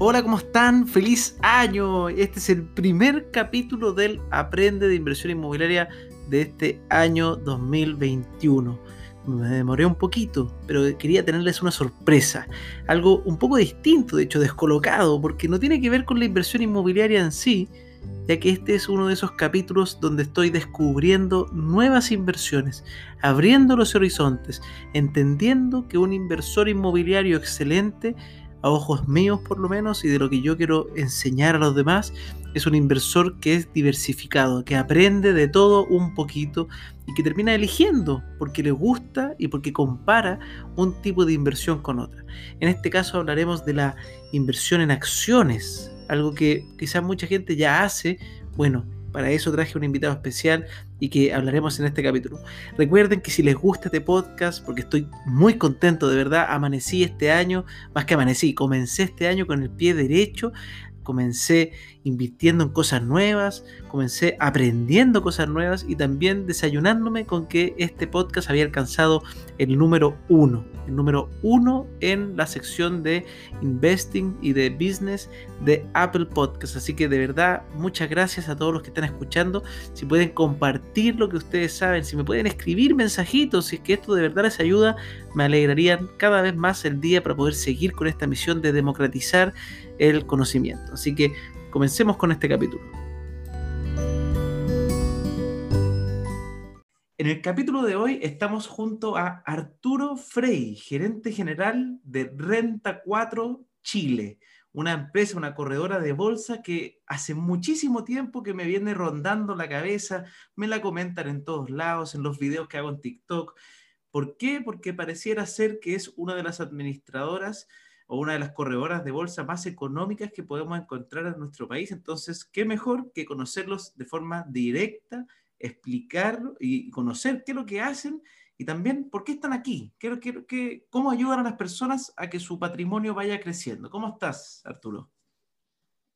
Hola, ¿cómo están? ¡Feliz año! Este es el primer capítulo del Aprende de Inversión Inmobiliaria de este año 2021. Me demoré un poquito, pero quería tenerles una sorpresa. Algo un poco distinto, de hecho descolocado, porque no tiene que ver con la inversión inmobiliaria en sí, ya que este es uno de esos capítulos donde estoy descubriendo nuevas inversiones, abriendo los horizontes, entendiendo que un inversor inmobiliario excelente a ojos míos por lo menos y de lo que yo quiero enseñar a los demás, es un inversor que es diversificado, que aprende de todo un poquito y que termina eligiendo porque le gusta y porque compara un tipo de inversión con otra. En este caso hablaremos de la inversión en acciones, algo que quizás mucha gente ya hace. Bueno, para eso traje un invitado especial y que hablaremos en este capítulo. Recuerden que si les gusta este podcast, porque estoy muy contento de verdad, amanecí este año, más que amanecí, comencé este año con el pie derecho, comencé invirtiendo en cosas nuevas, comencé aprendiendo cosas nuevas y también desayunándome con que este podcast había alcanzado el número uno, el número uno en la sección de investing y de business de Apple Podcast. Así que de verdad, muchas gracias a todos los que están escuchando. Si pueden compartir lo que ustedes saben, si me pueden escribir mensajitos, si es que esto de verdad les ayuda, me alegrarían cada vez más el día para poder seguir con esta misión de democratizar el conocimiento. Así que Comencemos con este capítulo. En el capítulo de hoy estamos junto a Arturo Frey, gerente general de Renta 4 Chile, una empresa, una corredora de bolsa que hace muchísimo tiempo que me viene rondando la cabeza, me la comentan en todos lados, en los videos que hago en TikTok. ¿Por qué? Porque pareciera ser que es una de las administradoras o una de las corredoras de bolsa más económicas que podemos encontrar en nuestro país. Entonces, ¿qué mejor que conocerlos de forma directa, explicar y conocer qué es lo que hacen y también por qué están aquí? ¿Qué, cómo ayudan a las personas a que su patrimonio vaya creciendo? ¿Cómo estás, Arturo?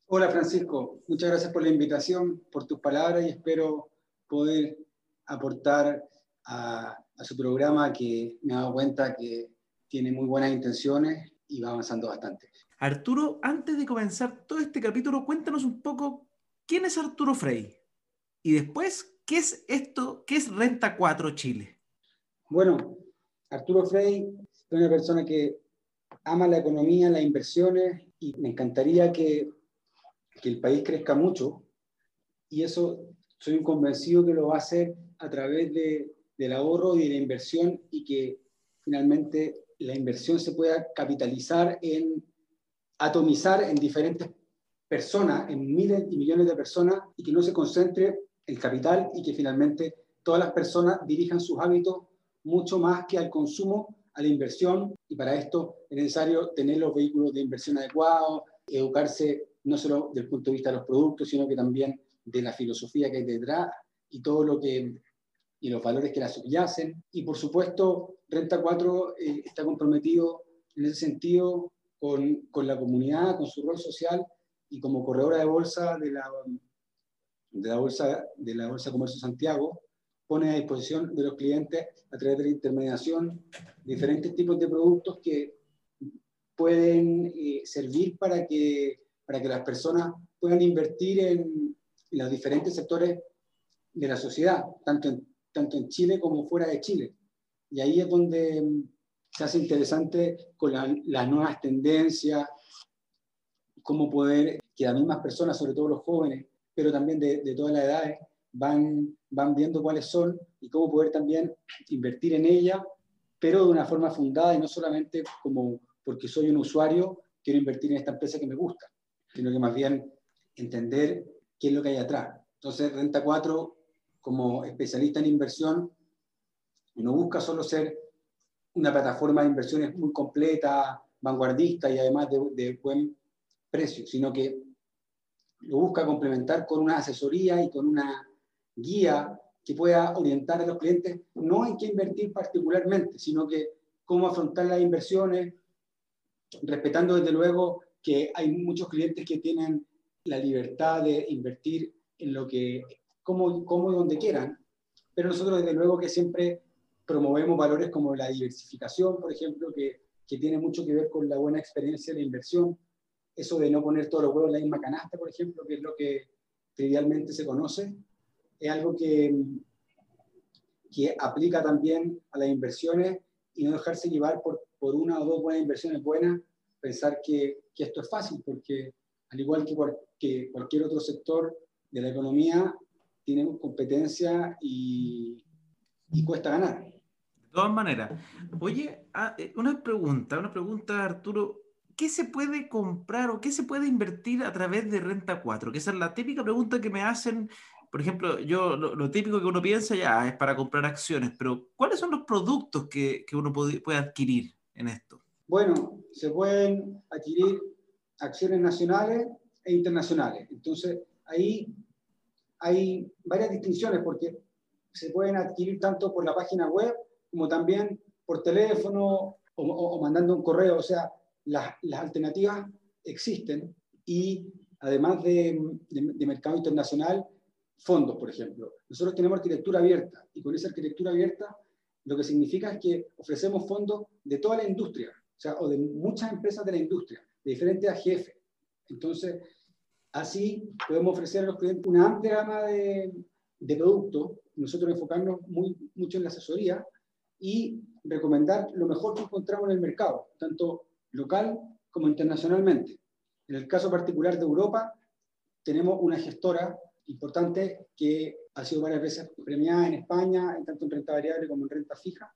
Hola, Francisco. Muchas gracias por la invitación, por tus palabras y espero poder aportar a, a su programa que me he dado cuenta que tiene muy buenas intenciones y va avanzando bastante. Arturo, antes de comenzar todo este capítulo, cuéntanos un poco quién es Arturo Frey y después, ¿qué es esto? ¿Qué es Renta 4 Chile? Bueno, Arturo Frey es una persona que ama la economía, las inversiones y me encantaría que, que el país crezca mucho y eso soy un convencido que lo va a hacer a través de, del ahorro y de la inversión y que finalmente la inversión se pueda capitalizar en atomizar en diferentes personas, en miles y millones de personas, y que no se concentre el capital y que finalmente todas las personas dirijan sus hábitos mucho más que al consumo, a la inversión, y para esto es necesario tener los vehículos de inversión adecuados, educarse no solo desde el punto de vista de los productos, sino que también de la filosofía que hay detrás y todo lo que y los valores que la subyacen. Y por supuesto, Renta 4 eh, está comprometido en ese sentido con, con, la comunidad, con su rol social y como corredora de bolsa de la, de la, bolsa, de la Bolsa Comercio Santiago, pone a disposición de los clientes a través de la intermediación diferentes tipos de productos que pueden eh, servir para que, para que las personas puedan invertir en, en los diferentes sectores de la sociedad, tanto en tanto en Chile como fuera de Chile. Y ahí es donde mm, se hace interesante con las nuevas tendencias, cómo poder que las mismas personas, sobre todo los jóvenes, pero también de, de todas las edades, van, van viendo cuáles son y cómo poder también invertir en ella, pero de una forma fundada y no solamente como porque soy un usuario, quiero invertir en esta empresa que me gusta, sino que más bien entender qué es lo que hay atrás. Entonces, Renta 4 como especialista en inversión, no busca solo ser una plataforma de inversiones muy completa, vanguardista y además de, buen precio, sino que lo busca complementar con una asesoría y con una guía que pueda orientar a los clientes no en qué invertir particularmente, sino que cómo afrontar las inversiones, respetando desde luego que hay muchos clientes que tienen la libertad de invertir en lo que como, como y donde quieran, pero nosotros desde luego que siempre promovemos valores como la diversificación, por ejemplo, que, que tiene mucho que ver con la buena experiencia de inversión, eso de no poner todos los huevos en la misma canasta, por ejemplo, que es lo que trivialmente se conoce, es algo que, que aplica también a las inversiones y no dejarse llevar por, por una o dos buenas inversiones buenas, pensar que, que esto es fácil, porque al igual que, que cualquier otro sector de la economía, tenemos competencia y, y cuesta ganar. De todas maneras. Oye, ah, eh, una pregunta, una pregunta, Arturo. ¿Qué se puede comprar o qué se puede invertir a través de Renta 4? Que esa es la típica pregunta que me hacen. Por ejemplo, yo lo, típico que uno piensa ya es para comprar acciones, pero ¿cuáles son los productos que, que uno puede, puede adquirir en esto? Bueno, se pueden adquirir acciones nacionales e internacionales. Entonces, ahí hay varias distinciones porque se pueden adquirir tanto por la página web como también por teléfono o, mandando un correo. O sea, las, alternativas existen y además de, de, mercado internacional, fondos, por ejemplo. Nosotros tenemos arquitectura abierta y con esa arquitectura abierta lo que significa es que ofrecemos fondos de toda la industria, o sea, o de muchas empresas de la industria, de diferentes AGF. Entonces, Así podemos ofrecer a los clientes una amplia gama de, de productos, nosotros enfocarnos muy, mucho en la asesoría y recomendar lo mejor que encontramos en el mercado, tanto local como internacionalmente. En el caso particular de Europa, tenemos una gestora importante que ha sido varias veces premiada en España, tanto en renta variable como en renta fija.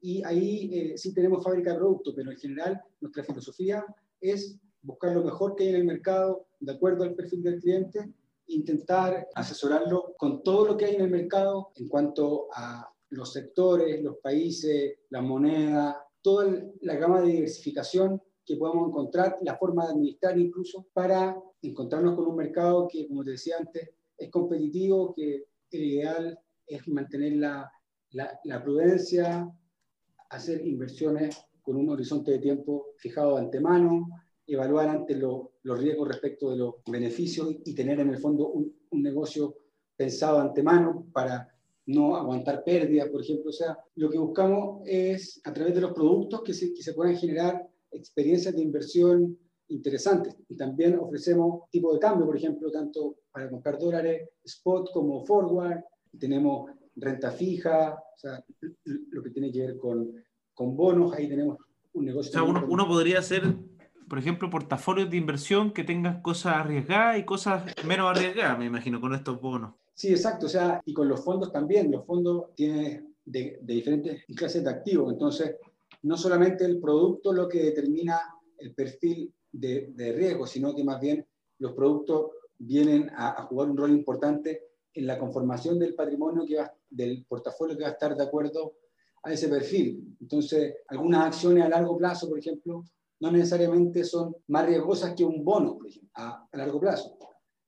Y ahí eh, sí tenemos fábrica de productos, pero en general nuestra filosofía es buscar lo mejor que hay en el mercado de acuerdo al perfil del cliente, intentar asesorarlo con todo lo que hay en el mercado en cuanto a los sectores, los países, la moneda, toda la gama de diversificación que podamos encontrar, la forma de administrar incluso, para encontrarnos con un mercado que, como te decía antes, es competitivo, que el ideal es mantener la, la, prudencia, hacer inversiones con un horizonte de tiempo fijado de antemano, evaluar antes los riesgos respecto de los beneficios y tener en el fondo un, negocio pensado antemano para no aguantar pérdidas, por ejemplo. O sea, lo que buscamos es, a través de los productos, que se, que se puedan generar experiencias de inversión interesantes. Y también ofrecemos tipo de cambio, por ejemplo, tanto para comprar dólares spot como forward. Tenemos renta fija, o sea, lo que tiene que ver con, con bonos. Ahí tenemos un negocio. O sea, uno, uno podría hacer por ejemplo, portafolios de inversión que tengan cosas arriesgadas y cosas menos arriesgadas, me imagino, con estos bonos. Sí, exacto. O sea, y con los fondos también. Los fondos tienen de, diferentes clases de activos. Entonces, no solamente el producto lo que determina el perfil de, riesgo, sino que más bien los productos vienen a, jugar un rol importante en la conformación del patrimonio que va, del portafolio que va a estar de acuerdo a ese perfil. Entonces, algunas acciones a largo plazo, por ejemplo, no necesariamente son más riesgosas que un bono, por ejemplo, a, largo plazo.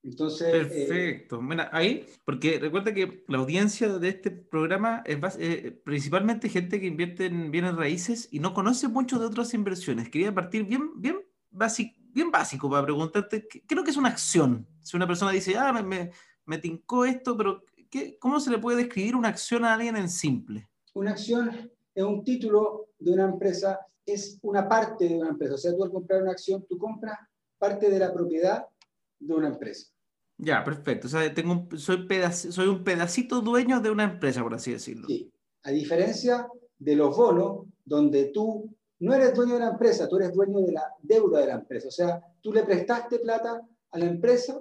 Entonces, eh, Perfecto. bueno, ahí, porque recuerda que la audiencia de este programa es eh, principalmente gente que invierte en bienes raíces y no conoce mucho de otras inversiones. Quería partir bien, bien, básico, bien básico para preguntarte, ¿qué, es lo que es una acción? Si una persona dice, ah, me, me, me tincó esto, pero ¿qué, ¿cómo se le puede describir una acción a alguien en simple? Una acción es un título de una empresa es una parte de una empresa. O sea, tú al comprar una acción, tú compras parte de la propiedad de una empresa. Ya, perfecto. O sea, tengo soy, soy un pedacito dueño de una empresa, por así decirlo. Sí. A diferencia de los bonos, donde tú no eres dueño de la empresa, tú eres dueño de la deuda de la empresa. O sea, tú le prestaste plata a la empresa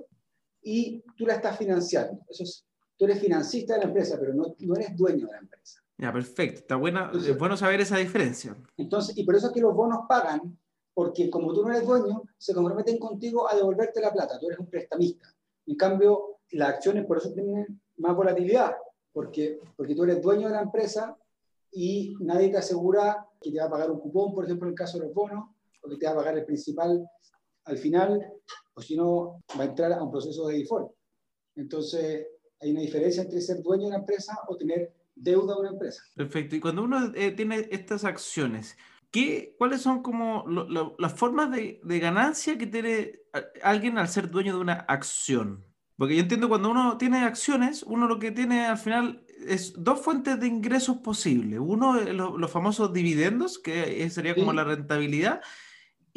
y tú la estás financiando. Eso es, tú eres financista de la empresa, pero no, no eres dueño de la empresa. Ya, perfecto. Está buena, es bueno saber esa diferencia. Entonces, y por eso es que los bonos pagan, porque como tú no eres dueño, se comprometen contigo a devolverte la plata. Tú eres un prestamista. En cambio, las acciones por eso tienen más volatilidad, porque, porque tú eres dueño de la empresa y nadie te asegura que te va a pagar un cupón, por ejemplo, en el caso de los bonos, o que te va a pagar el principal al final, o si no, va a entrar a un proceso de default. Entonces, hay una diferencia entre ser dueño de una empresa o tener deuda a una empresa. Perfecto. Y cuando uno eh, tiene estas acciones, ¿qué, ¿cuáles son como las formas de, de, ganancia que tiene alguien al ser dueño de una acción? Porque yo entiendo cuando uno tiene acciones, uno lo que tiene al final es dos fuentes de ingresos posibles. Uno, los famosos dividendos, que sería como la rentabilidad,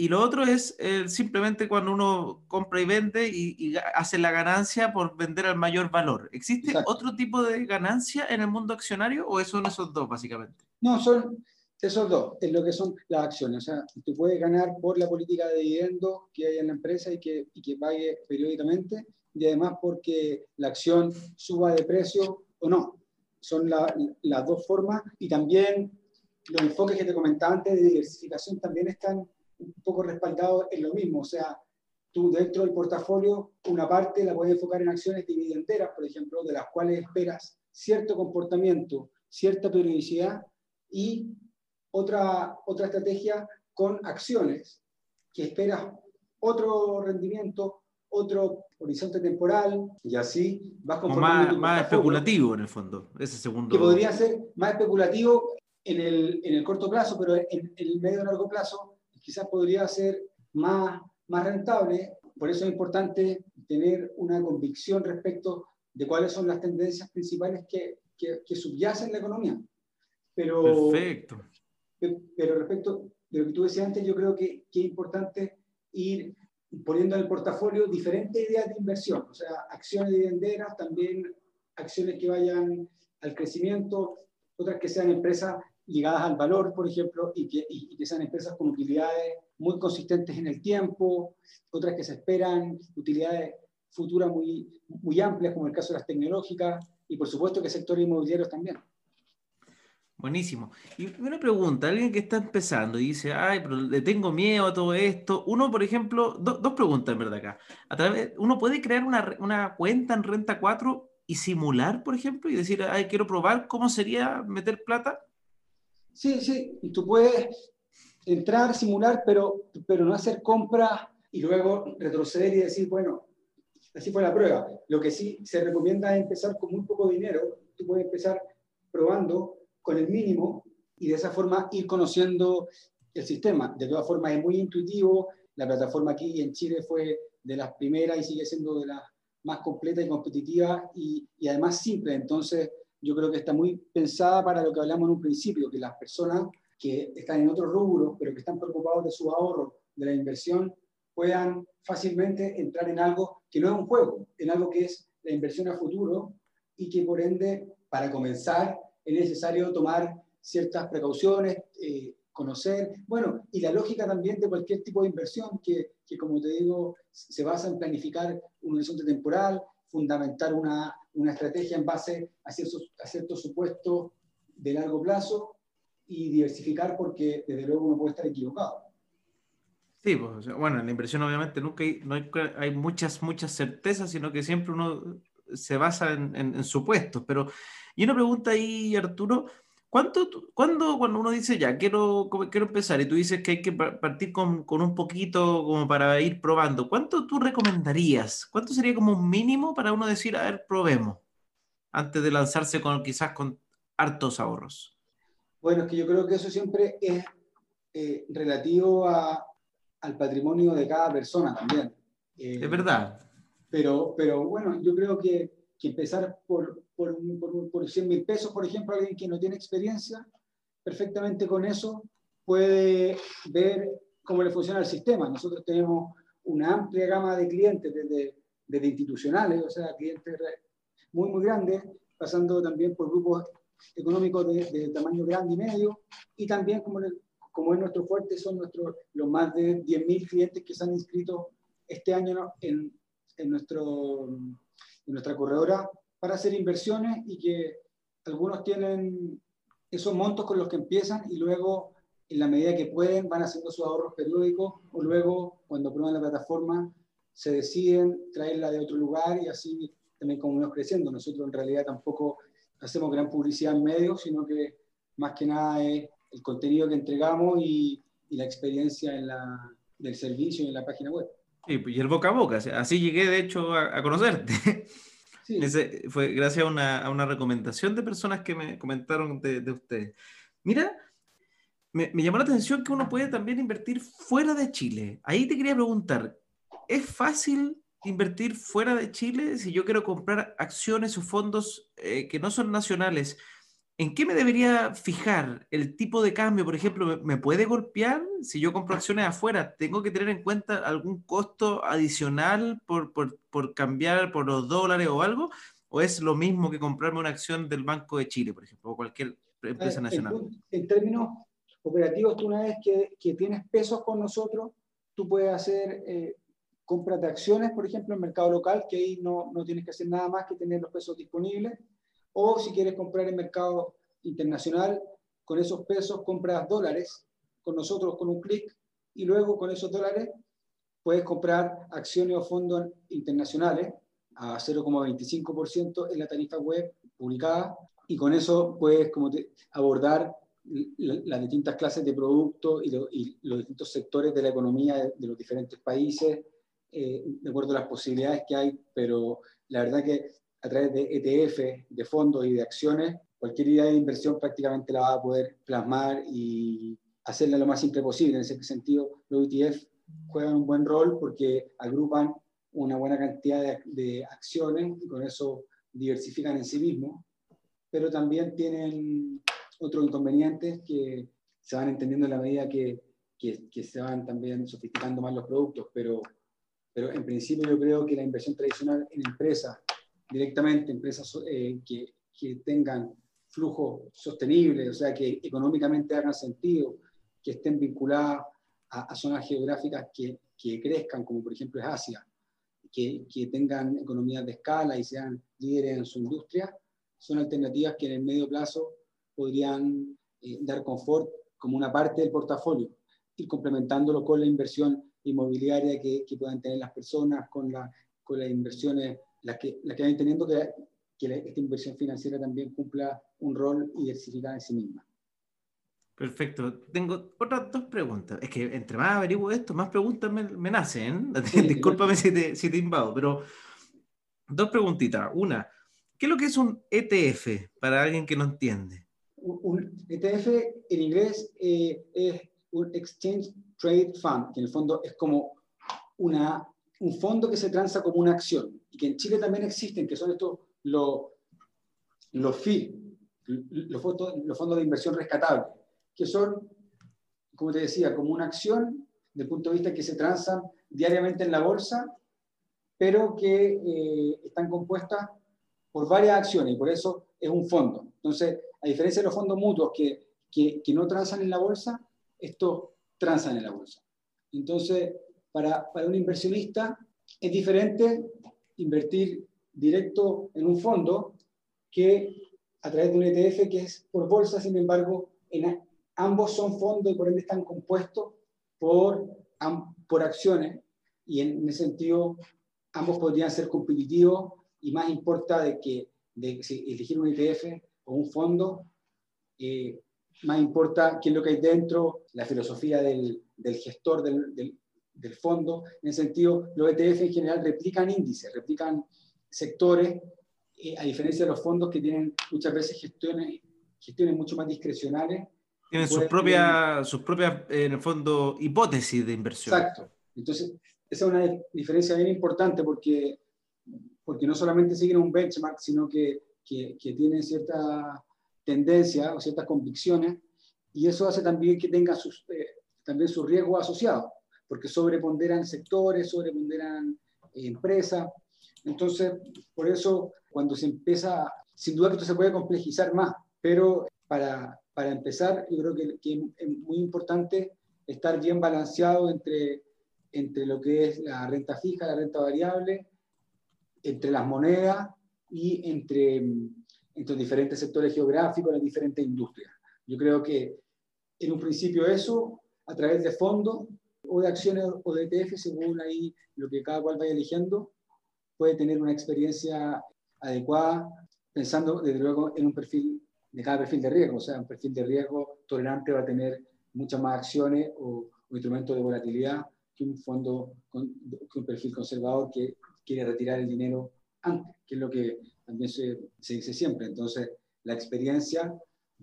y lo otro es eh, simplemente cuando uno compra y vende y, hace la ganancia por vender al mayor valor. ¿Existe otro tipo de ganancia en el mundo accionario o son esos dos básicamente? No, son esos dos, es lo que son las acciones. O sea, tú puedes ganar por la política de dividendos que hay en la empresa y que, y que pague periódicamente y además porque la acción suba de precio o no. Son las dos formas y también los enfoques que te comentaba antes de diversificación también están un poco respaldados en lo mismo. O sea, tú dentro del portafolio, una parte la puedes enfocar en acciones dividenderas, por ejemplo, de las cuales esperas cierto comportamiento, cierta periodicidad y otra, otra estrategia con acciones que esperas otro rendimiento, otro horizonte temporal y así vas conformando. Más, más especulativo en el fondo, ese segundo. Que podría ser más especulativo en el, en el corto plazo, pero en, en el medio y largo plazo quizás podría ser más, más rentable. Por eso es importante tener una convicción respecto de cuáles son las tendencias principales que, que, que subyacen la economía. Pero, Perfecto. Pero respecto de lo que tú decías antes, yo creo que, que es importante ir poniendo en el portafolio diferentes ideas de inversión, o sea, acciones dividenderas, también acciones que vayan al crecimiento, otras que sean empresas ligadas al valor, por ejemplo, y que, y que sean empresas con utilidades muy consistentes en el tiempo, otras que se esperan utilidades futuras muy, muy amplias, como el caso de las tecnológicas, y por supuesto que sectores inmobiliarios también. Buenísimo. Y una pregunta, alguien que está empezando y dice, ay, pero le tengo miedo a todo esto. Uno, por ejemplo, dos preguntas en verdad acá. A través, uno puede crear una, una, cuenta en Renta 4 y simular, por ejemplo, y decir, ay, quiero probar cómo sería meter plata. Sí, sí, tú puedes entrar, simular, pero, pero no hacer compras y luego retroceder y decir, bueno, así fue la prueba. Lo que sí se recomienda es empezar con muy poco dinero. Tú puedes empezar probando con el mínimo y de esa forma ir conociendo el sistema. De todas formas, es muy intuitivo. La plataforma aquí en Chile fue de las primeras y sigue siendo de las más completa y competitiva y, y, además simple. Entonces, yo creo que está muy pensada para lo que hablamos en un principio, que las personas que están en otros rubros, pero que están preocupados de su ahorro, de la inversión, puedan fácilmente entrar en algo que no es un juego, en algo que es la inversión a futuro y que por ende, para comenzar, es necesario tomar ciertas precauciones, eh, conocer, bueno, y la lógica también de cualquier tipo de inversión que, que, como te digo, se basa en planificar un horizonte temporal, fundamentar una, una estrategia en base a ciertos, a ciertos supuestos de largo plazo y diversificar porque desde luego uno puede estar equivocado. Sí, pues, bueno, en la inversión obviamente nunca hay, no hay, hay, muchas, muchas certezas, sino que siempre uno se basa en, en, en supuestos, pero y una pregunta ahí, Arturo, ¿cuánto, cuándo cuando uno dice ya, quiero, quiero empezar y tú dices que hay que partir con, con, un poquito como para ir probando, ¿cuánto tú recomendarías? ¿Cuánto sería como un mínimo para uno decir, a ver, probemos, antes de lanzarse con quizás con hartos ahorros? Bueno, es que yo creo que eso siempre es eh, relativo a, al patrimonio de cada persona también. Eh, es verdad. Pero, pero bueno, yo creo que, que empezar por, por, por, 100 mil pesos, por ejemplo, alguien que no tiene experiencia, perfectamente con eso puede ver cómo le funciona el sistema. Nosotros tenemos una amplia gama de clientes, desde, desde institucionales, o sea, clientes muy, muy grandes, pasando también por grupos económicos de, tamaño grande y medio, y también, como, como es nuestro fuerte, son nuestros, los más de 10.000 clientes que se han inscrito este año en, en, nuestro, en nuestra corredora para hacer inversiones y que algunos tienen esos montos con los que empiezan y luego, en la medida que pueden, van haciendo sus ahorros periódicos o luego, cuando prueban la plataforma, se deciden traerla de otro lugar y así también como vamos creciendo. Nosotros en realidad tampoco hacemos gran publicidad en medios, sino que más que nada es el contenido que entregamos y, y la experiencia en la, del servicio y en la página web. y el boca a boca, así llegué de hecho a, a conocerte. fue gracias a una, a una, recomendación de personas que me comentaron de, de ustedes. Mira, me, me, llamó la atención que uno puede también invertir fuera de Chile. Ahí te quería preguntar, ¿es fácil invertir fuera de Chile si yo quiero comprar acciones o fondos eh, que no son nacionales? ¿En qué me debería fijar? ¿El tipo de cambio, por ejemplo, me, puede golpear? Si yo compro acciones afuera, ¿tengo que tener en cuenta algún costo adicional por, por, cambiar por los dólares o algo? ¿O es lo mismo que comprarme una acción del Banco de Chile, por ejemplo, o cualquier empresa eh, nacional? En, términos operativos, tú una vez que, que, tienes pesos con nosotros, tú puedes hacer eh, compras de acciones, por ejemplo, en mercado local, que ahí no, no tienes que hacer nada más que tener los pesos disponibles o si quieres comprar en mercado internacional, con esos pesos compras dólares con nosotros con un clic y luego con esos dólares puedes comprar acciones o fondos internacionales a 0,25% en la tarifa web publicada. Y con eso puedes como abordar las distintas clases de productos y, los distintos sectores de la economía de, los diferentes países, eh, de acuerdo a las posibilidades que hay, pero la verdad que a través de ETF, de fondos y de acciones, cualquier idea de inversión prácticamente la va a poder plasmar y hacerla lo más simple posible. En ese sentido, los ETF juegan un buen rol porque agrupan una buena cantidad de, acciones y con eso diversifican en sí mismos, pero también tienen otros inconvenientes que se van entendiendo en la medida que, que, que, se van también sofisticando más los productos, pero, pero en principio yo creo que la inversión tradicional en empresas directamente empresas eh, que, que, tengan flujo sostenible, o sea, que económicamente hagan sentido, que estén vinculadas a, zonas geográficas que, que, crezcan, como por ejemplo es Asia, que, que, tengan economías de escala y sean líderes en su industria, son alternativas que en el medio plazo podrían eh, dar confort como una parte del portafolio, y complementándolo con la inversión inmobiliaria que, que puedan tener las personas, con, la, con las inversiones la que, la que va entendiendo que, que esta inversión financiera también cumpla un rol diversificado en sí misma. Perfecto. Tengo otras dos preguntas. Es que entre más averiguo esto, más preguntas me, me nacen. Discúlpame si te, si te invado, pero dos preguntitas. Una, ¿qué es lo que es un ETF para alguien que no entiende? Un ETF en inglés eh, es un Exchange Trade Fund, que en el fondo es como una, un fondo que se transa como una acción y que en Chile también existen, que son estos los, los FI, los fondos, de inversión rescatable, que son, como te decía, como una acción del punto de vista que se transan diariamente en la bolsa, pero que eh, están compuestas por varias acciones y por eso es un fondo. Entonces, a diferencia de los fondos mutuos que, que, que no transan en la bolsa, estos transan en la bolsa. Entonces, para, para un inversionista es diferente invertir directo en un fondo que a través de un ETF que es por bolsa, sin embargo, en, ambos son fondos y por ende están compuestos por, por acciones. Y en, ese sentido ambos podrían ser competitivos y más importa de que de, elegir un ETF o un fondo, eh, más importa qué es lo que hay dentro, la filosofía del, del gestor del, del fondo. En ese sentido, los ETF en general replican índices, replican sectores, eh, a diferencia de los fondos que tienen muchas veces gestiones, gestiones mucho más discrecionales. Tienen sus propias, sus propias, en el fondo, hipótesis de inversión. Exacto. Entonces, esa es una diferencia bien importante porque, porque no solamente siguen un benchmark, sino que, que, tienen cierta tendencia o ciertas convicciones y eso hace también que tengan sus, eh, también sus riesgos asociados porque sobreponderan sectores, sobreponderan eh, empresas. Entonces, por eso, cuando se empieza, sin duda que esto se puede complejizar más, pero para, para empezar, yo creo que, que, es muy importante estar bien balanceado entre, entre lo que es la renta fija, la renta variable, entre las monedas y entre, entre diferentes sectores geográficos, las diferentes industrias. Yo creo que en un principio eso, a través de fondos, o de acciones o de ETF, según ahí lo que cada cual vaya eligiendo, puede tener una experiencia adecuada, pensando desde luego en un perfil de cada perfil de riesgo. O sea, un perfil de riesgo tolerante va a tener muchas más acciones o, instrumentos de volatilidad que un fondo con que un perfil conservador que quiere retirar el dinero antes, que es lo que también se, se dice siempre. Entonces, la experiencia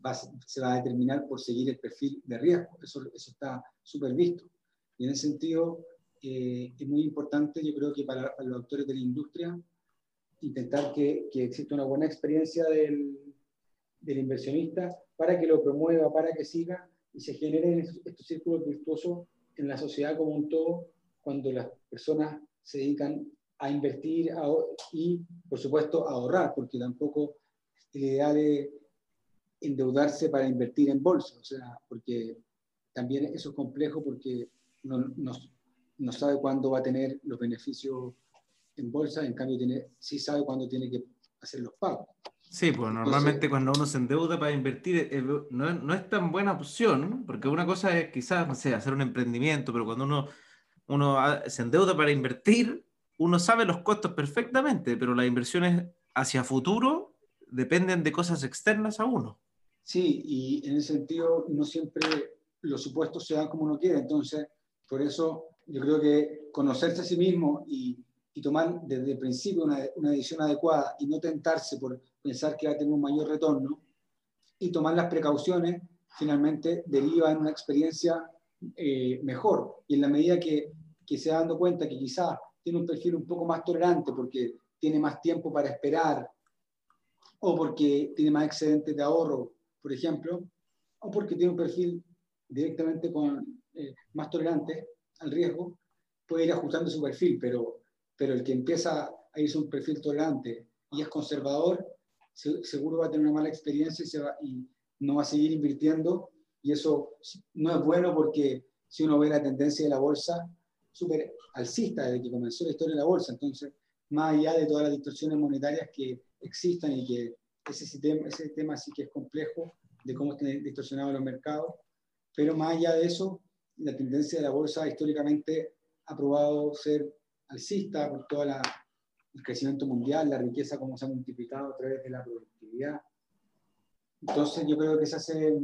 va, se va a determinar por seguir el perfil de riesgo. Eso, eso está súper visto. Y en ese sentido, eh, es muy importante, yo creo que para, los actores de la industria, intentar que, exista una buena experiencia del, inversionista para que lo promueva, para que siga y se generen estos círculos virtuosos en la sociedad como un todo cuando las personas se dedican a invertir y, por supuesto, a ahorrar, porque tampoco la idea de endeudarse para invertir en bolsa, o sea, porque también eso es complejo porque no, no, sabe cuándo va a tener los beneficios en bolsa, en cambio tiene, sí sabe cuándo tiene que hacer los pagos. Sí, pues normalmente cuando uno se endeuda para invertir eh, no, no, es tan buena opción, porque una cosa es quizás, no sé, hacer un emprendimiento, pero cuando uno, uno se endeuda para invertir, uno sabe los costos perfectamente, pero las inversiones hacia futuro dependen de cosas externas a uno. Sí, y en ese sentido no siempre los supuestos se dan como uno quiere, entonces por eso yo creo que conocerse a sí mismo y, tomar desde el principio una, una, decisión adecuada y no tentarse por pensar que va a tener un mayor retorno y tomar las precauciones finalmente deriva en una experiencia eh, mejor. Y en la medida que, que se va dando cuenta que quizás tiene un perfil un poco más tolerante porque tiene más tiempo para esperar o porque tiene más excedentes de ahorro, por ejemplo, o porque tiene un perfil directamente con, eh, más tolerante al riesgo, puede ir ajustando su perfil, pero, pero el que empieza a irse un perfil tolerante y es conservador, seguro va a tener una mala experiencia y, se va, y no va a seguir invirtiendo. Y eso no es bueno porque si uno ve la tendencia de la bolsa, súper alcista desde que comenzó la historia de la bolsa. Entonces, más allá de todas las distorsiones monetarias que existan y que ese, sistema, ese tema sí que es complejo de cómo están distorsionados los mercados, pero más allá de eso, la tendencia de la bolsa históricamente ha probado ser alcista por todo el crecimiento mundial, la riqueza como se ha multiplicado a través de la productividad. Entonces yo creo que se hace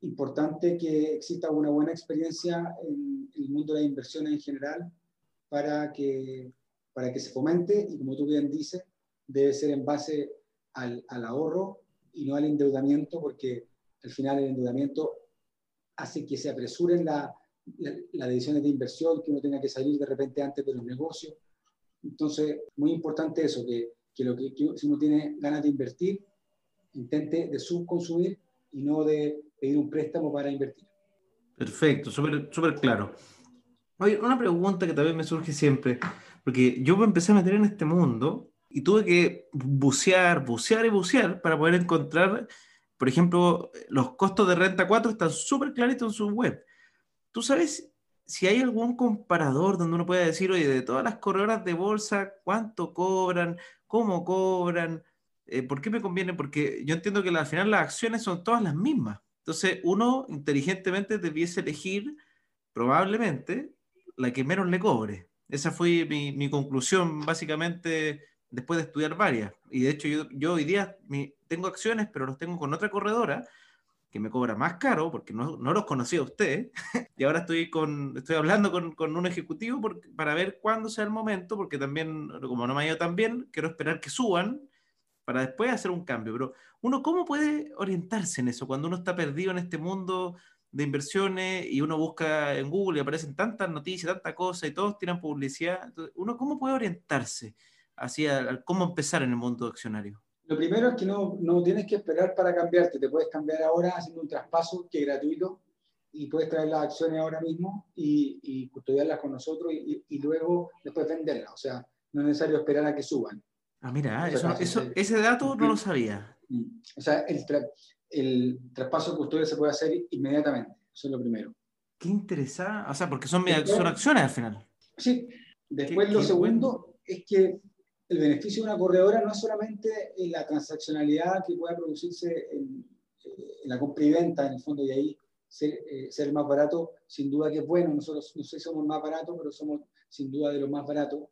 importante que exista una buena experiencia en, el mundo de las inversiones en general para que, para que se fomente y como tú bien dices, debe ser en base al, al ahorro y no al endeudamiento porque al final el endeudamiento hace que se apresuren las decisiones de inversión, que uno tenga que salir de repente antes de los negocios. Entonces, muy importante eso, que, que lo que, si uno tiene ganas de invertir, intente de subconsumir y no de pedir un préstamo para invertir. Perfecto, súper claro. Oye, una pregunta que también me surge siempre, porque yo empecé a meter en este mundo y tuve que bucear, bucear y bucear para poder encontrar por ejemplo, los costos de renta 4 están súper claritos en su web. ¿Tú sabes si hay algún comparador donde uno pueda decir, oye, de todas las corredoras de bolsa, cuánto cobran, cómo cobran, eh, por qué me conviene? Porque yo entiendo que al final las acciones son todas las mismas. Entonces, uno inteligentemente debiese elegir probablemente la que menos le cobre. Esa fue mi, mi conclusión básicamente después de estudiar varias. Y de hecho yo, yo hoy día tengo acciones, pero los tengo con otra corredora que me cobra más caro porque no, no los conocía a usted. y ahora estoy, con, estoy hablando con, con un ejecutivo para ver cuándo sea el momento, porque también, como no me ha ido tan bien, quiero esperar que suban para después hacer un cambio. Pero uno, ¿cómo puede orientarse en eso cuando uno está perdido en este mundo de inversiones y uno busca en Google y aparecen tantas noticias, tantas cosas y todos tienen publicidad? ¿Uno cómo puede orientarse? Así cómo empezar en el mundo accionario? Lo primero es que no, no tienes que esperar para cambiarte, te puedes cambiar ahora haciendo un traspaso que es gratuito y puedes traer las acciones ahora mismo y, y custodiarlas con nosotros y, y, luego después venderlas. O sea, no es necesario esperar a que suban. Ah, mira, eso, eso, ese dato no lo sabía. Mm. O sea, el, el traspaso de custodia se puede hacer inmediatamente. Eso es lo primero. Qué interesante. O sea, porque son, son acciones al final. Sí. Después lo segundo es que el beneficio de una corredora no es solamente la transaccionalidad que pueda producirse en, eh, la compra y venta, en el fondo, y ahí ser, eh, ser, más barato, sin duda que es bueno. Nosotros no sé si somos más baratos, pero somos sin duda de los más baratos.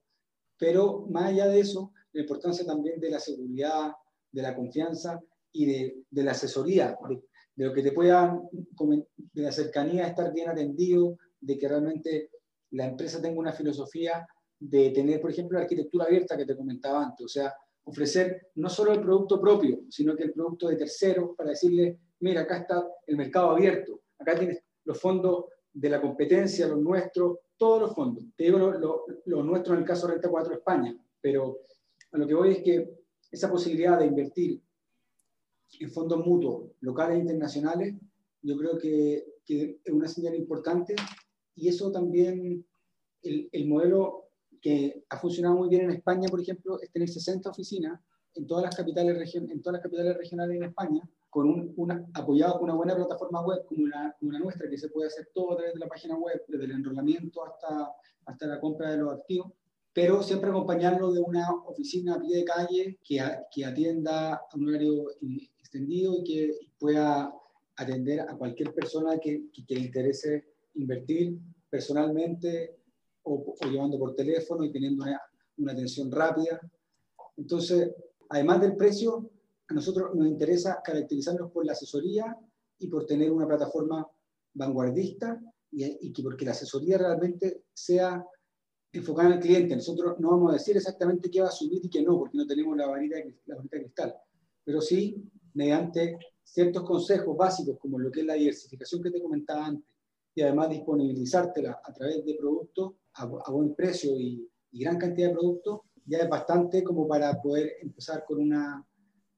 Pero más allá de eso, la importancia también de la seguridad, de la confianza y de, de la asesoría, de, de, lo que te pueda, de la cercanía, estar bien atendido, de que realmente la empresa tenga una filosofía de tener, por ejemplo, la arquitectura abierta que te comentaba antes, o sea, ofrecer no solo el producto propio, sino que el producto de terceros para decirle, mira, acá está el mercado abierto, acá tienes los fondos de la competencia, los nuestros, todos los fondos. Te digo los lo, lo nuestros en el caso de Renta 4 España, pero a lo que voy es que esa posibilidad de invertir en fondos mutuos locales e internacionales, yo creo que, que es una señal importante. Y eso también, el, el, modelo que ha funcionado muy bien en España, por ejemplo, es tener 60 oficinas en todas las capitales, en todas las capitales regionales en España, con un, una, apoyado con una buena plataforma web como una, como una, nuestra, que se puede hacer todo a través de la página web, desde el enrolamiento hasta, hasta la compra de los activos, pero siempre acompañarlo de una oficina a pie de calle que, que atienda a un horario extendido y que pueda atender a cualquier persona que, que, le interese invertir personalmente o, o, llevando por teléfono y teniendo una, una atención rápida. Entonces, además del precio, a nosotros nos interesa caracterizarnos por la asesoría y por tener una plataforma vanguardista y, y que porque la asesoría realmente sea enfocada en el cliente. Nosotros no vamos a decir exactamente qué va a subir y qué no, porque no tenemos la varita la varita de cristal, pero sí mediante ciertos consejos básicos, como lo que es la diversificación que te comentaba antes, y además disponibilizártela a través de productos a, a buen precio y, y, gran cantidad de productos, ya es bastante como para poder empezar con una,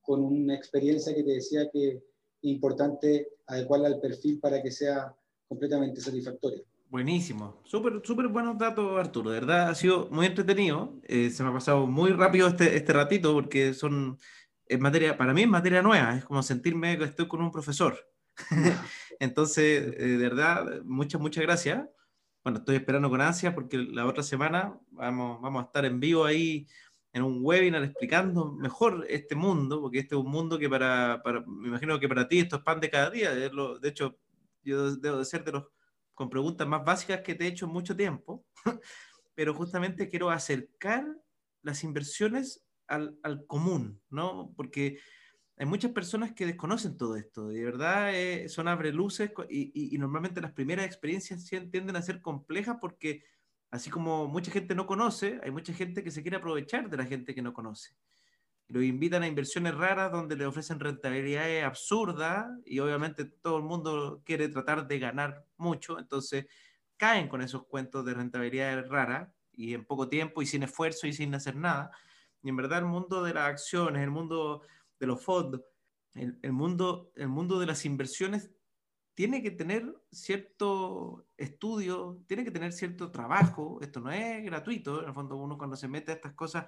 con una experiencia que te decía que es importante adecuarla al perfil para que sea completamente satisfactoria. Buenísimo, súper súper buenos datos Arturo, de verdad ha sido muy entretenido, eh, se me ha pasado muy rápido este, este ratito porque son, es materia, para mí es materia nueva, es como sentirme que estoy con un profesor. Entonces, eh, de verdad, muchas, muchas gracias. Bueno, estoy esperando con ansia porque la otra semana vamos, vamos a estar en vivo ahí en un webinar explicando mejor este mundo, porque este es un mundo que para, para me imagino que para ti esto es pan de cada día. De, hecho, yo debo de ser de los con preguntas más básicas que te he hecho en mucho tiempo, pero justamente quiero acercar las inversiones al, al común, ¿no? Porque hay muchas personas que desconocen todo esto, de verdad eh, son abreluces y, y, y normalmente las primeras experiencias tienden a ser complejas porque Así como mucha gente no conoce, hay mucha gente que se quiere aprovechar de la gente que no conoce. Los invitan a inversiones raras donde le ofrecen rentabilidades absurdas y obviamente todo el mundo quiere tratar de ganar mucho, entonces caen con esos cuentos de rentabilidades raras y en poco tiempo y sin esfuerzo y sin hacer nada. Y en verdad el mundo de las acciones, el mundo de los fondos, el, el mundo, el mundo de las inversiones tiene que tener cierto estudio, tiene que tener cierto trabajo, esto no es gratuito, en el fondo uno cuando se mete a estas cosas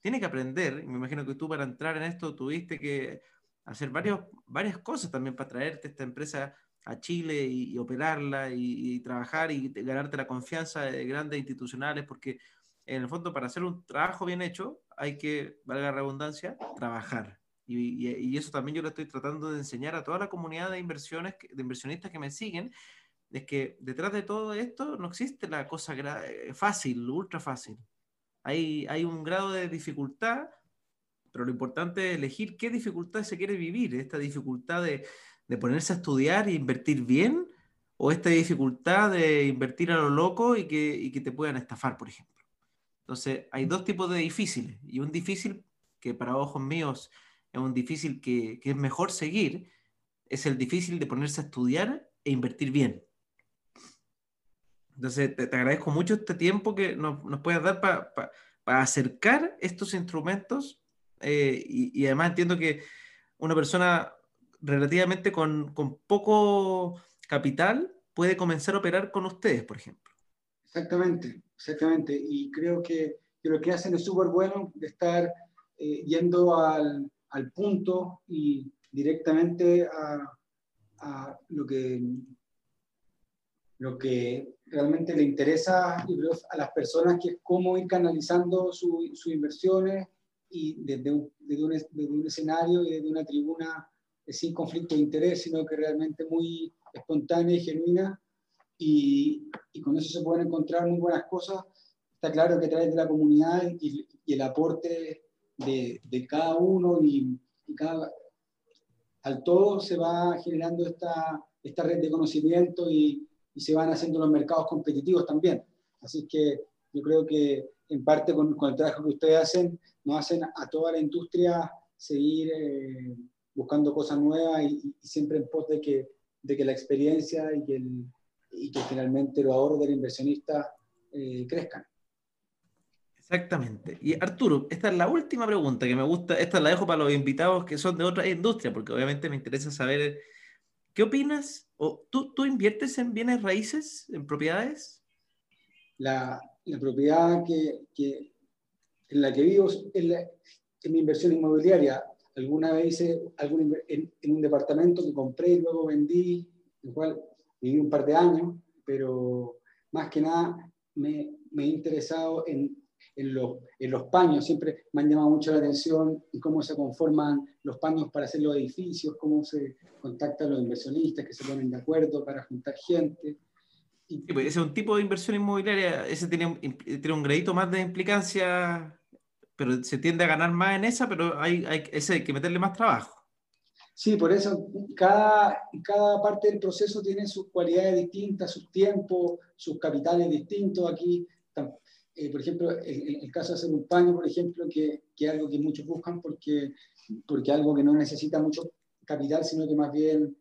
tiene que aprender, me imagino que tú para entrar en esto tuviste que hacer varios, varias cosas también para traerte esta empresa a Chile y, y operarla y, y, trabajar y ganarte la confianza de grandes institucionales, porque en el fondo para hacer un trabajo bien hecho hay que, valga la redundancia, trabajar. Y, y, eso también yo lo estoy tratando de enseñar a toda la comunidad de inversiones, de inversionistas que me siguen, es que detrás de todo esto no existe la cosa eh, fácil, ultra fácil. Hay, hay un grado de dificultad, pero lo importante es elegir qué dificultad se quiere vivir. Esta dificultad de, de ponerse a estudiar e invertir bien, o esta dificultad de invertir a lo loco y que, y que te puedan estafar, por ejemplo. Entonces, hay dos tipos de difíciles, y un difícil que para ojos míos es un difícil que, que, es mejor seguir, es el difícil de ponerse a estudiar e invertir bien. Entonces, te, agradezco mucho este tiempo que nos, nos puedes dar para pa, acercar estos instrumentos eh, y, además entiendo que una persona relativamente con, con poco capital puede comenzar a operar con ustedes, por ejemplo. Exactamente, exactamente. Y creo que, que lo que hacen es súper bueno de estar eh, yendo al, al punto y directamente a, a, lo, que, lo que realmente le interesa a las personas, que es cómo ir canalizando sus su inversiones y desde un, desde, un, desde un, escenario y desde una tribuna sin conflicto de interés, sino que realmente muy espontánea y genuina. Y, y, con eso se pueden encontrar muy buenas cosas. Está claro que a través de la comunidad y, y el aporte de, cada uno y, cada, al todo se va generando esta, esta red de conocimiento y, se van haciendo los mercados competitivos también. Así que yo creo que en parte con, con el trabajo que ustedes hacen, nos hacen a toda la industria seguir eh, buscando cosas nuevas y, y, siempre en pos de que, de que la experiencia y que, el, y que finalmente los ahorros del inversionista eh, crezcan. Exactamente. Y Arturo, esta es la última pregunta que me gusta, esta la dejo para los invitados que son de otra industria, porque obviamente me interesa saber, ¿qué opinas? ¿O tú, tú inviertes en bienes raíces, en propiedades? La, la propiedad que, que, en la que vivo es, la, mi inversión inmobiliaria. Alguna vez hice algún, en, en, un departamento que compré y luego vendí, el cual viví un par de años, pero más que nada me, me he interesado en en los, en los paños. Siempre me han llamado mucho la atención cómo se conforman los paños para hacer los edificios, cómo se contactan los inversionistas que se ponen de acuerdo para juntar gente. Y, pues, ese es un tipo de inversión inmobiliaria, ese tiene, tiene un gradito más de implicancia, pero se tiende a ganar más en esa, pero hay, hay, ese hay que meterle más trabajo. Sí, por eso cada, cada parte del proceso tiene sus cualidades distintas, sus tiempos, sus capitales distintos. Aquí eh, por ejemplo, el, el, caso de hacer un paño, por ejemplo, que, que, es algo que muchos buscan porque, porque algo que no necesita mucho capital, sino que más bien...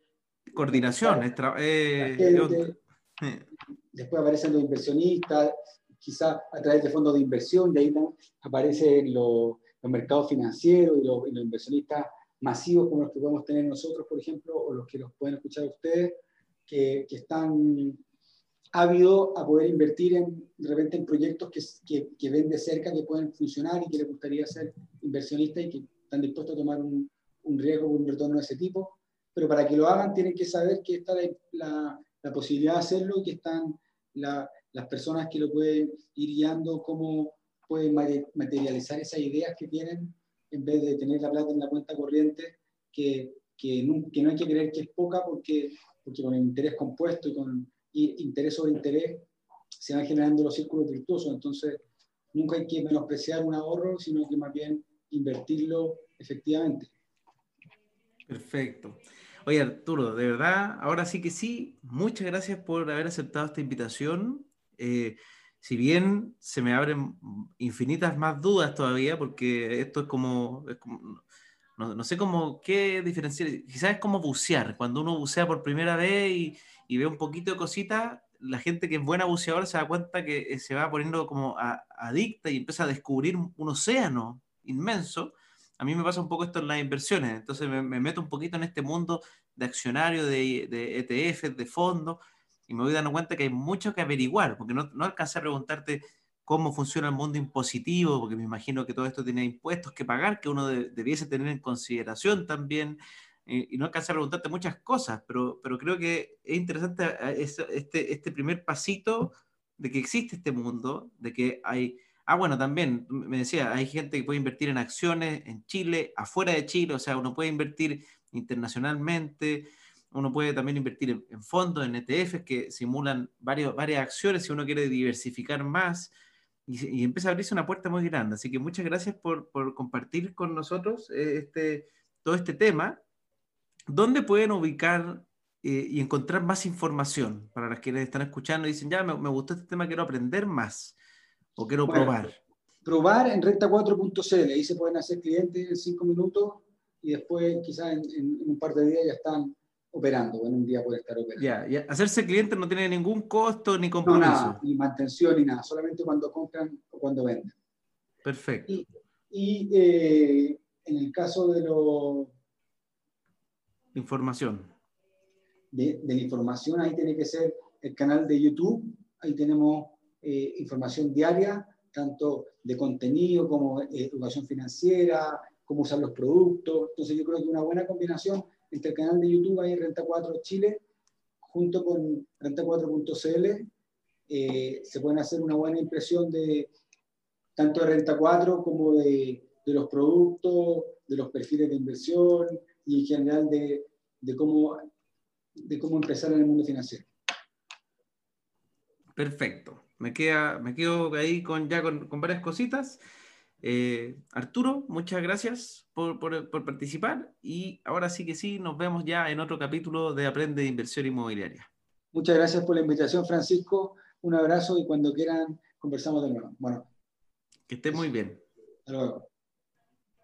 Coordinación. Eh, después aparecen los inversionistas, quizás a través de fondos de inversión, de ahí aparecen los, los mercados financieros y los, y los, inversionistas masivos como los que podemos tener nosotros, por ejemplo, o los que los pueden escuchar ustedes, que, que están ávido a poder invertir en, de repente en proyectos que, que, que, ven de cerca, que pueden funcionar y que les gustaría ser inversionistas y que están dispuestos a tomar un, un riesgo un retorno de ese tipo. Pero para que lo hagan tienen que saber que está la, la, la posibilidad de hacerlo y que están la, las personas que lo pueden ir guiando, cómo pueden materializar esas ideas que tienen en vez de tener la plata en la cuenta corriente, que, que, no, que no hay que creer que es poca porque, porque con el interés compuesto y con interés sobre interés se van generando los círculos virtuosos. Entonces, nunca hay que menospreciar un ahorro, sino que más bien invertirlo efectivamente. Perfecto. Oye, Arturo, de verdad, ahora sí que sí, muchas gracias por haber aceptado esta invitación. Eh, si bien se me abren infinitas más dudas todavía, porque esto es como no, no, sé cómo, qué diferenciar, quizás es como bucear, cuando uno bucea por primera vez y, y ve un poquito de cositas, la gente que es buena buceadora se da cuenta que eh, se va poniendo como adicta y empieza a descubrir un, océano inmenso. A mí me pasa un poco esto en las inversiones, entonces me, me meto un poquito en este mundo de accionario, de, de ETF, de fondos, y me voy dando cuenta que hay mucho que averiguar, porque no, no alcancé a preguntarte cómo funciona el mundo impositivo, porque me imagino que todo esto tiene impuestos que pagar, que uno de, debiese tener en consideración también, y no alcanzar a preguntarte muchas cosas, pero, pero creo que es interesante eh, este, este primer pasito de que existe este mundo, de que hay... Ah, bueno, también me decía, hay gente que puede invertir en acciones en Chile, afuera de Chile, o sea, uno puede invertir internacionalmente, uno puede también invertir en, en fondos, en ETFs que simulan varios, varias acciones si uno quiere diversificar más y, y, empieza a abrirse una puerta muy grande. Así que muchas gracias por, por compartir con nosotros eh, este, todo este tema ¿dónde pueden ubicar eh, y encontrar más información para las que están escuchando y dicen, ya, me, me, gustó este tema, quiero aprender más o quiero bueno, probar? Probar en renta4.cl, ahí se pueden hacer clientes en cinco minutos y después quizás en, en, en, un par de días ya están operando, en un día puede estar operando. Ya, ya, hacerse cliente no tiene ningún costo ni compromiso. No, nada, ni mantención ni nada, solamente cuando compran o cuando venden. Perfecto. Y, y eh, en el caso de los Información. De, de, la información, ahí tiene que ser el canal de YouTube, ahí tenemos eh, información diaria, tanto de contenido como eh, educación financiera, cómo usar los productos. Entonces yo creo que una buena combinación entre el canal de YouTube ahí Renta 4 Chile, junto con renta4.cl, eh, se pueden hacer una buena impresión de tanto de Renta 4 como de, de los productos, de los perfiles de inversión, y en general de, de, cómo, de cómo empezar en el mundo financiero. Perfecto. Me, queda, me quedo ahí con, ya con, con varias cositas. Eh, Arturo, muchas gracias por, por, por, participar y ahora sí que sí, nos vemos ya en otro capítulo de Aprende de Inversión Inmobiliaria. Muchas gracias por la invitación, Francisco. Un abrazo y cuando quieran conversamos de nuevo. Bueno. Que esté muy bien. Hasta luego.